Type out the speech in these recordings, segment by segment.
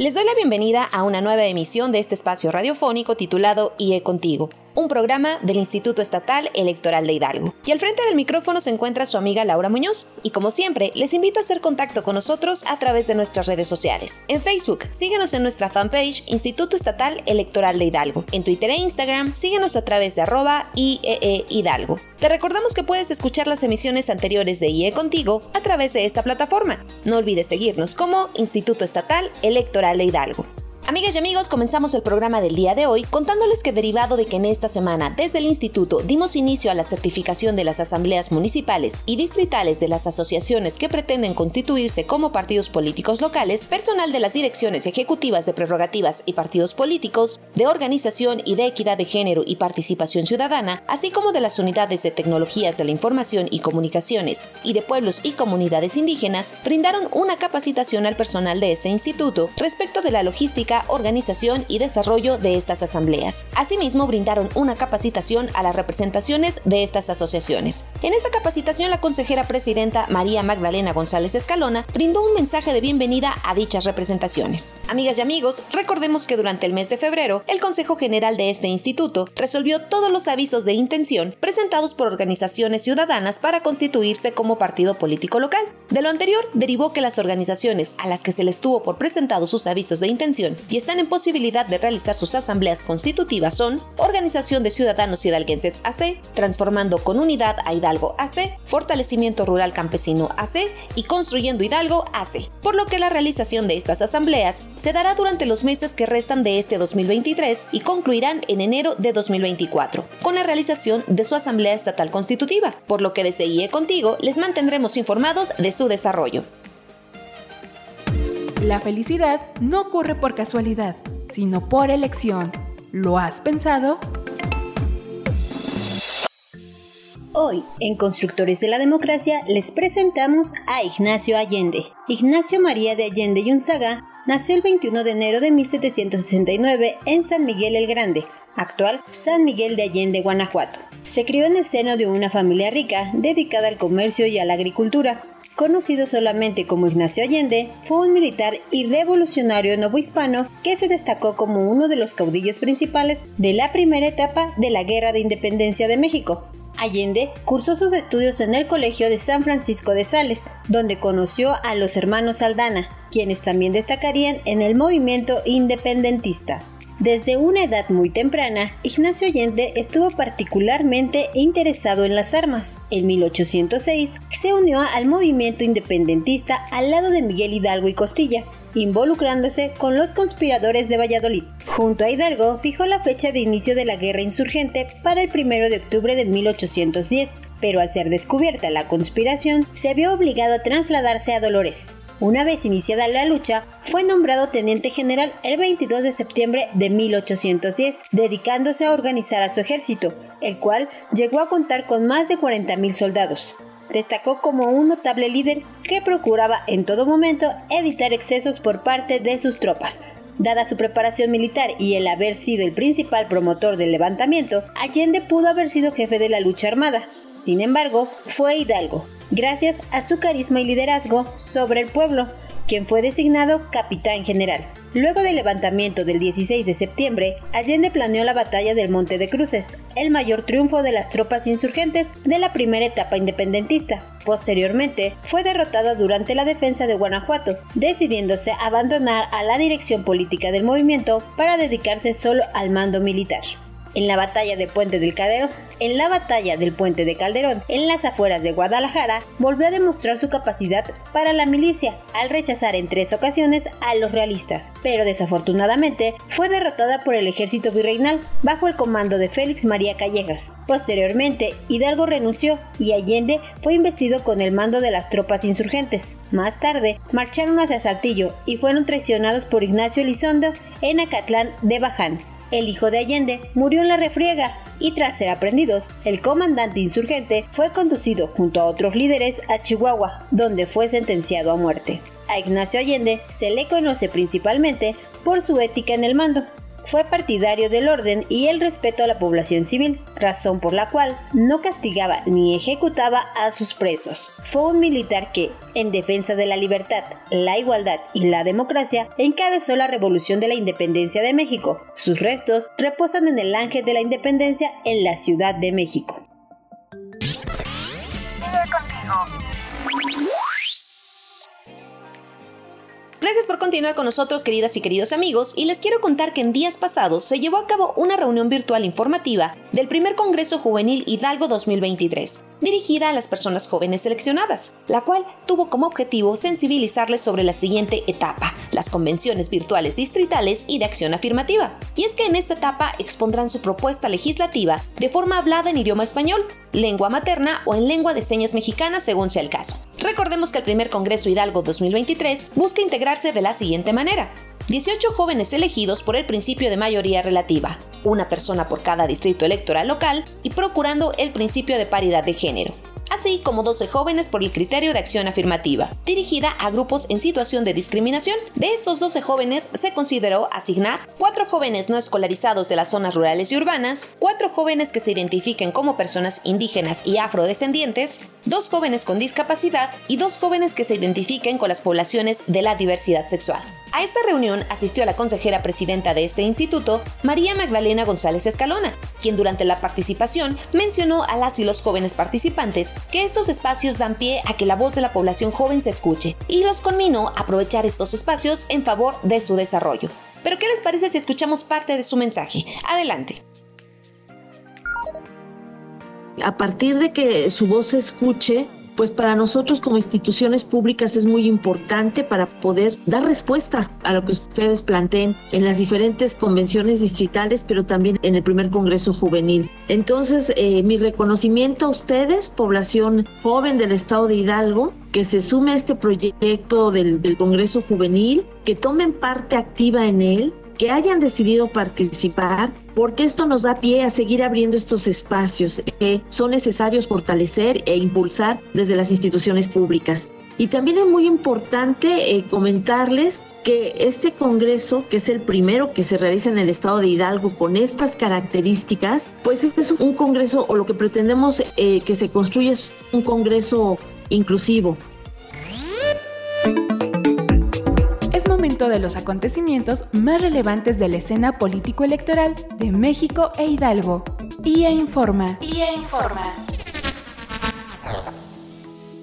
Les doy la bienvenida a una nueva emisión de este espacio radiofónico titulado IE Contigo, un programa del Instituto Estatal Electoral de Hidalgo. Y al frente del micrófono se encuentra su amiga Laura Muñoz. Y como siempre, les invito a hacer contacto con nosotros a través de nuestras redes sociales. En Facebook, síguenos en nuestra fanpage Instituto Estatal Electoral de Hidalgo. En Twitter e Instagram, síguenos a través de arroba IEE Hidalgo. Te recordamos que puedes escuchar las emisiones anteriores de IE Contigo a través de esta plataforma. No olvides seguirnos como Instituto Estatal Electoral de Hidalgo. Amigas y amigos, comenzamos el programa del día de hoy contándoles que derivado de que en esta semana desde el instituto dimos inicio a la certificación de las asambleas municipales y distritales de las asociaciones que pretenden constituirse como partidos políticos locales, personal de las direcciones ejecutivas de prerrogativas y partidos políticos, de organización y de equidad de género y participación ciudadana, así como de las unidades de tecnologías de la información y comunicaciones y de pueblos y comunidades indígenas, brindaron una capacitación al personal de este instituto respecto de la logística organización y desarrollo de estas asambleas. Asimismo, brindaron una capacitación a las representaciones de estas asociaciones. En esta capacitación, la consejera presidenta María Magdalena González Escalona brindó un mensaje de bienvenida a dichas representaciones. Amigas y amigos, recordemos que durante el mes de febrero, el Consejo General de este instituto resolvió todos los avisos de intención presentados por organizaciones ciudadanas para constituirse como partido político local. De lo anterior, derivó que las organizaciones a las que se les tuvo por presentados sus avisos de intención y están en posibilidad de realizar sus asambleas constitutivas son Organización de Ciudadanos Hidalguenses AC, Transformando con Unidad a Hidalgo AC, Fortalecimiento Rural Campesino AC y Construyendo Hidalgo AC, por lo que la realización de estas asambleas se dará durante los meses que restan de este 2023 y concluirán en enero de 2024, con la realización de su Asamblea Estatal Constitutiva, por lo que desde IE Contigo les mantendremos informados de su desarrollo. La felicidad no ocurre por casualidad, sino por elección. ¿Lo has pensado? Hoy, en Constructores de la Democracia, les presentamos a Ignacio Allende. Ignacio María de Allende y Unzaga nació el 21 de enero de 1769 en San Miguel el Grande, actual San Miguel de Allende, Guanajuato. Se crió en el seno de una familia rica dedicada al comercio y a la agricultura. Conocido solamente como Ignacio Allende, fue un militar y revolucionario novohispano que se destacó como uno de los caudillos principales de la primera etapa de la Guerra de Independencia de México. Allende cursó sus estudios en el Colegio de San Francisco de Sales, donde conoció a los hermanos Aldana, quienes también destacarían en el movimiento independentista. Desde una edad muy temprana, Ignacio Allende estuvo particularmente interesado en las armas. En 1806 se unió al movimiento independentista al lado de Miguel Hidalgo y Costilla, involucrándose con los conspiradores de Valladolid. Junto a Hidalgo fijó la fecha de inicio de la guerra insurgente para el 1 de octubre de 1810, pero al ser descubierta la conspiración, se vio obligado a trasladarse a Dolores. Una vez iniciada la lucha, fue nombrado teniente general el 22 de septiembre de 1810, dedicándose a organizar a su ejército, el cual llegó a contar con más de 40.000 soldados. Destacó como un notable líder que procuraba en todo momento evitar excesos por parte de sus tropas. Dada su preparación militar y el haber sido el principal promotor del levantamiento, Allende pudo haber sido jefe de la lucha armada. Sin embargo, fue Hidalgo, gracias a su carisma y liderazgo sobre el pueblo, quien fue designado capitán general. Luego del levantamiento del 16 de septiembre, Allende planeó la batalla del Monte de Cruces, el mayor triunfo de las tropas insurgentes de la primera etapa independentista. Posteriormente, fue derrotado durante la defensa de Guanajuato, decidiéndose abandonar a la dirección política del movimiento para dedicarse solo al mando militar. En la batalla de Puente del Calderón, en la batalla del Puente de Calderón, en las afueras de Guadalajara, volvió a demostrar su capacidad para la milicia al rechazar en tres ocasiones a los realistas, pero desafortunadamente fue derrotada por el ejército virreinal bajo el comando de Félix María Callejas. Posteriormente, Hidalgo renunció y Allende fue investido con el mando de las tropas insurgentes. Más tarde, marcharon hacia Saltillo y fueron traicionados por Ignacio Elizondo en Acatlán de Baján el hijo de Allende, murió en la refriega y tras ser aprendidos, el comandante insurgente fue conducido junto a otros líderes a Chihuahua, donde fue sentenciado a muerte. A Ignacio Allende se le conoce principalmente por su ética en el mando, fue partidario del orden y el respeto a la población civil, razón por la cual no castigaba ni ejecutaba a sus presos. Fue un militar que, en defensa de la libertad, la igualdad y la democracia, encabezó la revolución de la independencia de México. Sus restos reposan en el Ángel de la Independencia en la Ciudad de México. Gracias por continuar con nosotros, queridas y queridos amigos, y les quiero contar que en días pasados se llevó a cabo una reunión virtual informativa del primer Congreso Juvenil Hidalgo 2023, dirigida a las personas jóvenes seleccionadas, la cual tuvo como objetivo sensibilizarles sobre la siguiente etapa, las convenciones virtuales distritales y de acción afirmativa. Y es que en esta etapa expondrán su propuesta legislativa de forma hablada en idioma español, lengua materna o en lengua de señas mexicana según sea el caso. Recordemos que el primer Congreso Hidalgo 2023 busca integrar de la siguiente manera. 18 jóvenes elegidos por el principio de mayoría relativa, una persona por cada distrito electoral local y procurando el principio de paridad de género así como 12 jóvenes por el criterio de acción afirmativa, dirigida a grupos en situación de discriminación. De estos 12 jóvenes se consideró asignar 4 jóvenes no escolarizados de las zonas rurales y urbanas, 4 jóvenes que se identifiquen como personas indígenas y afrodescendientes, 2 jóvenes con discapacidad y 2 jóvenes que se identifiquen con las poblaciones de la diversidad sexual. A esta reunión asistió la consejera presidenta de este instituto, María Magdalena González Escalona, quien durante la participación mencionó a las y los jóvenes participantes que estos espacios dan pie a que la voz de la población joven se escuche y los conminó a aprovechar estos espacios en favor de su desarrollo. Pero ¿qué les parece si escuchamos parte de su mensaje? Adelante. A partir de que su voz se escuche, pues para nosotros como instituciones públicas es muy importante para poder dar respuesta a lo que ustedes planteen en las diferentes convenciones distritales, pero también en el primer Congreso Juvenil. Entonces, eh, mi reconocimiento a ustedes, población joven del estado de Hidalgo, que se sume a este proyecto del, del Congreso Juvenil, que tomen parte activa en él, que hayan decidido participar, porque esto nos da pie a seguir abriendo estos espacios que son necesarios fortalecer e impulsar desde las instituciones públicas. Y también es muy importante eh, comentarles que este Congreso, que es el primero que se realiza en el estado de Hidalgo con estas características, pues es un Congreso o lo que pretendemos eh, que se construya es un Congreso inclusivo, de los acontecimientos más relevantes de la escena político-electoral de México e Hidalgo. IA Informa. IA Informa.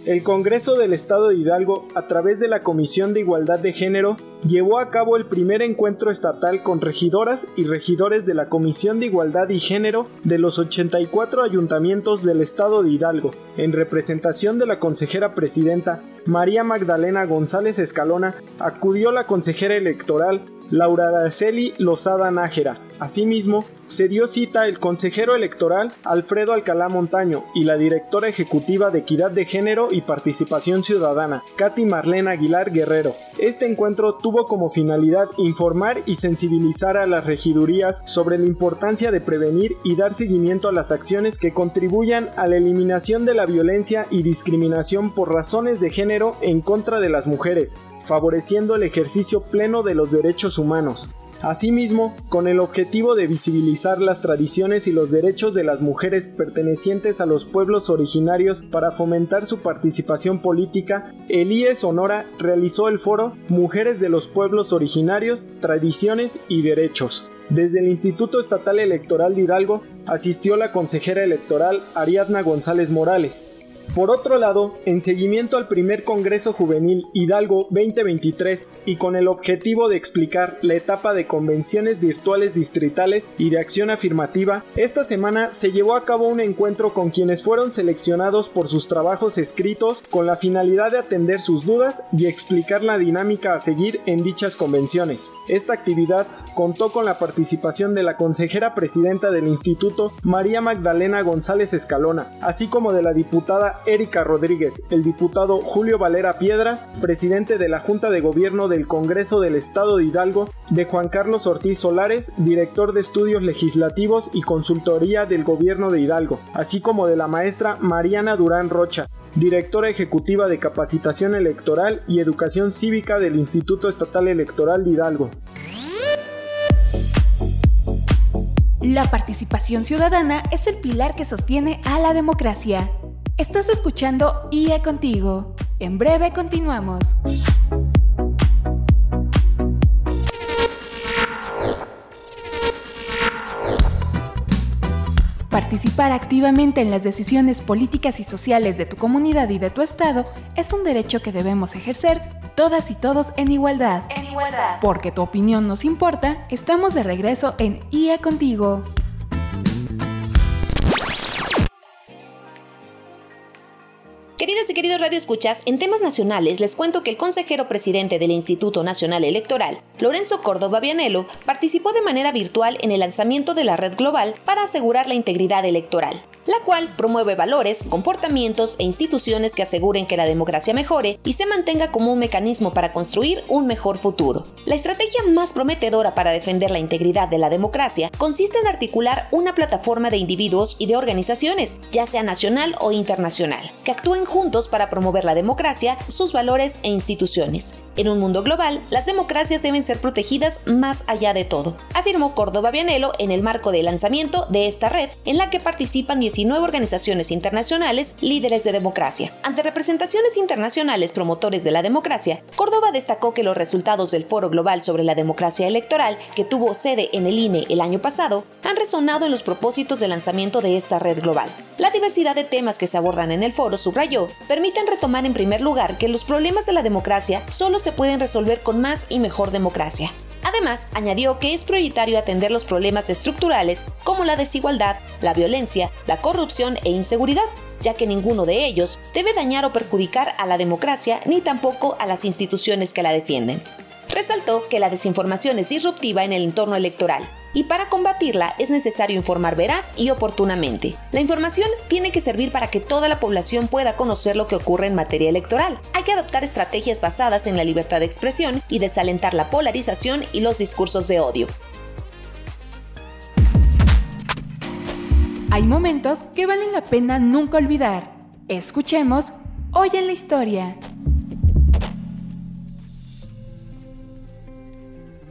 El Congreso del Estado de Hidalgo, a través de la Comisión de Igualdad de Género, llevó a cabo el primer encuentro estatal con regidoras y regidores de la Comisión de Igualdad y Género de los 84 ayuntamientos del Estado de Hidalgo, en representación de la consejera presidenta María Magdalena González Escalona, acudió la consejera electoral Laura Araceli Lozada Nájera. Asimismo, se dio cita el consejero electoral Alfredo Alcalá Montaño y la directora ejecutiva de Equidad de Género y Participación Ciudadana, Katy Marlene Aguilar Guerrero. Este encuentro tuvo como finalidad informar y sensibilizar a las regidurías sobre la importancia de prevenir y dar seguimiento a las acciones que contribuyan a la eliminación de la violencia y discriminación por razones de género en contra de las mujeres, favoreciendo el ejercicio pleno de los derechos humanos. Asimismo, con el objetivo de visibilizar las tradiciones y los derechos de las mujeres pertenecientes a los pueblos originarios para fomentar su participación política, el IE Sonora realizó el foro Mujeres de los Pueblos Originarios, Tradiciones y Derechos. Desde el Instituto Estatal Electoral de Hidalgo asistió la consejera electoral Ariadna González Morales, Por otro lado, en seguimiento al primer Congreso Juvenil Hidalgo 2023 y con el objetivo de explicar la etapa de convenciones virtuales distritales y de acción afirmativa, esta semana se llevó a cabo un encuentro con quienes fueron seleccionados por sus trabajos escritos con la finalidad de atender sus dudas y explicar la dinámica a seguir en dichas convenciones. Esta actividad contó con la participación de la consejera presidenta del instituto María Magdalena González Escalona, así como de la diputada Erika Rodríguez, el diputado Julio Valera Piedras, presidente de la Junta de Gobierno del Congreso del Estado de Hidalgo, de Juan Carlos Ortiz Solares, director de estudios legislativos y consultoría del Gobierno de Hidalgo, así como de la maestra Mariana Durán Rocha, directora ejecutiva de capacitación electoral y educación cívica del Instituto Estatal Electoral de Hidalgo. La participación ciudadana es el pilar que sostiene a la democracia. Estás escuchando IE Contigo. En breve continuamos. Participar activamente en las decisiones políticas y sociales de tu comunidad y de tu estado es un derecho que debemos ejercer todas y todos en igualdad. En igualdad. Porque tu opinión nos importa, estamos de regreso en IE Contigo. Queridos radioescuchas, en temas nacionales les cuento que el consejero presidente del Instituto Nacional Electoral, Lorenzo Córdoba Vianello, participó de manera virtual en el lanzamiento de la red global para asegurar la integridad electoral, la cual promueve valores, comportamientos e instituciones que aseguren que la democracia mejore y se mantenga como un mecanismo para construir un mejor futuro. La estrategia más prometedora para defender la integridad de la democracia consiste en articular una plataforma de individuos y de organizaciones, ya sea nacional o internacional, que actúen juntos para promover la democracia, sus valores e instituciones. En un mundo global, las democracias deben ser protegidas más allá de todo, afirmó Córdoba Vianello en el marco del lanzamiento de esta red, en la que participan 19 organizaciones internacionales líderes de democracia. Ante representaciones internacionales promotores de la democracia, Córdoba destacó que los resultados del Foro Global sobre la Democracia Electoral, que tuvo sede en el INE el año pasado, han resonado en los propósitos de lanzamiento de esta red global. La diversidad de temas que se abordan en el foro, subrayó, permiten retomar en primer lugar que los problemas de la democracia solo se pueden resolver con más y mejor democracia. Además, añadió que es prioritario atender los problemas estructurales como la desigualdad, la violencia, la corrupción e inseguridad, ya que ninguno de ellos debe dañar o perjudicar a la democracia ni tampoco a las instituciones que la defienden. Resaltó que la desinformación es disruptiva en el entorno electoral y para combatirla es necesario informar veraz y oportunamente. La información tiene que servir para que toda la población pueda conocer lo que ocurre en materia electoral. Hay que adoptar estrategias basadas en la libertad de expresión y desalentar la polarización y los discursos de odio. Hay momentos que valen la pena nunca olvidar. Escuchemos Hoy en la Historia.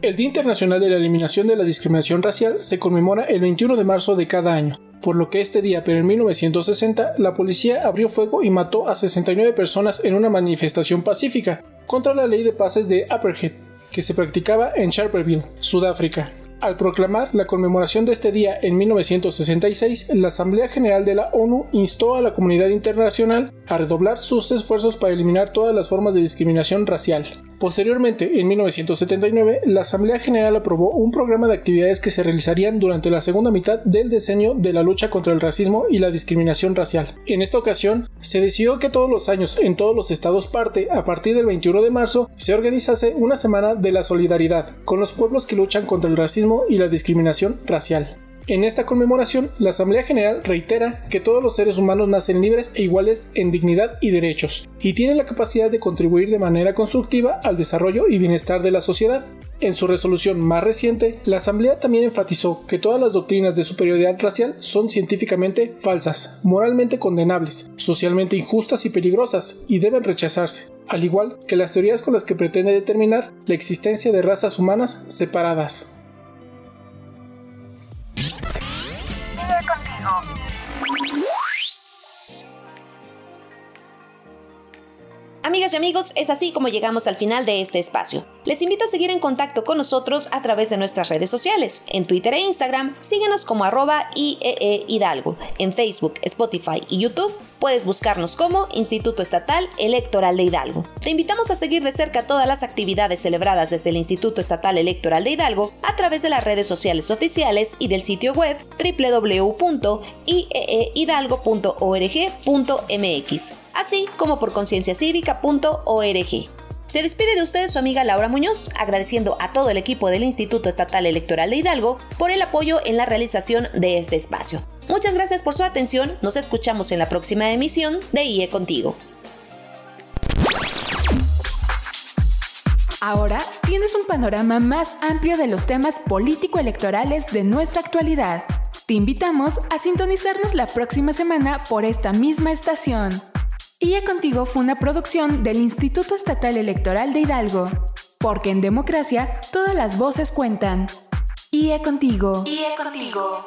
El Día Internacional de la Eliminación de la Discriminación Racial se conmemora el 21 de marzo de cada año, por lo que este día, pero en 1960, la policía abrió fuego y mató a 69 personas en una manifestación pacífica contra la ley de pases de Apartheid, que se practicaba en Sharperville, Sudáfrica. Al proclamar la conmemoración de este día en 1966, la Asamblea General de la ONU instó a la comunidad internacional a redoblar sus esfuerzos para eliminar todas las formas de discriminación racial. Posteriormente, en 1979, la Asamblea General aprobó un programa de actividades que se realizarían durante la segunda mitad del diseño de la lucha contra el racismo y la discriminación racial. En esta ocasión, se decidió que todos los años en todos los estados parte, a partir del 21 de marzo, se organizase una semana de la solidaridad con los pueblos que luchan contra el racismo y la discriminación racial. En esta conmemoración, la Asamblea General reitera que todos los seres humanos nacen libres e iguales en dignidad y derechos, y tienen la capacidad de contribuir de manera constructiva al desarrollo y bienestar de la sociedad. En su resolución más reciente, la Asamblea también enfatizó que todas las doctrinas de superioridad racial son científicamente falsas, moralmente condenables, socialmente injustas y peligrosas, y deben rechazarse, al igual que las teorías con las que pretende determinar la existencia de razas humanas separadas. Amigas y amigos, es así como llegamos al final de este espacio. Les invito a seguir en contacto con nosotros a través de nuestras redes sociales. En Twitter e Instagram, síguenos como arroba IEE Hidalgo. En Facebook, Spotify y YouTube, puedes buscarnos como Instituto Estatal Electoral de Hidalgo. Te invitamos a seguir de cerca todas las actividades celebradas desde el Instituto Estatal Electoral de Hidalgo a través de las redes sociales oficiales y del sitio web www.ieehidalgo.org.mx así como por concienciacívica.org. Se despide de ustedes su amiga Laura Muñoz, agradeciendo a todo el equipo del Instituto Estatal Electoral de Hidalgo por el apoyo en la realización de este espacio. Muchas gracias por su atención, nos escuchamos en la próxima emisión de IE Contigo. Ahora tienes un panorama más amplio de los temas político-electorales de nuestra actualidad. Te invitamos a sintonizarnos la próxima semana por esta misma estación. IE Contigo fue una producción del Instituto Estatal Electoral de Hidalgo. Porque en democracia todas las voces cuentan. IE Contigo. IE contigo.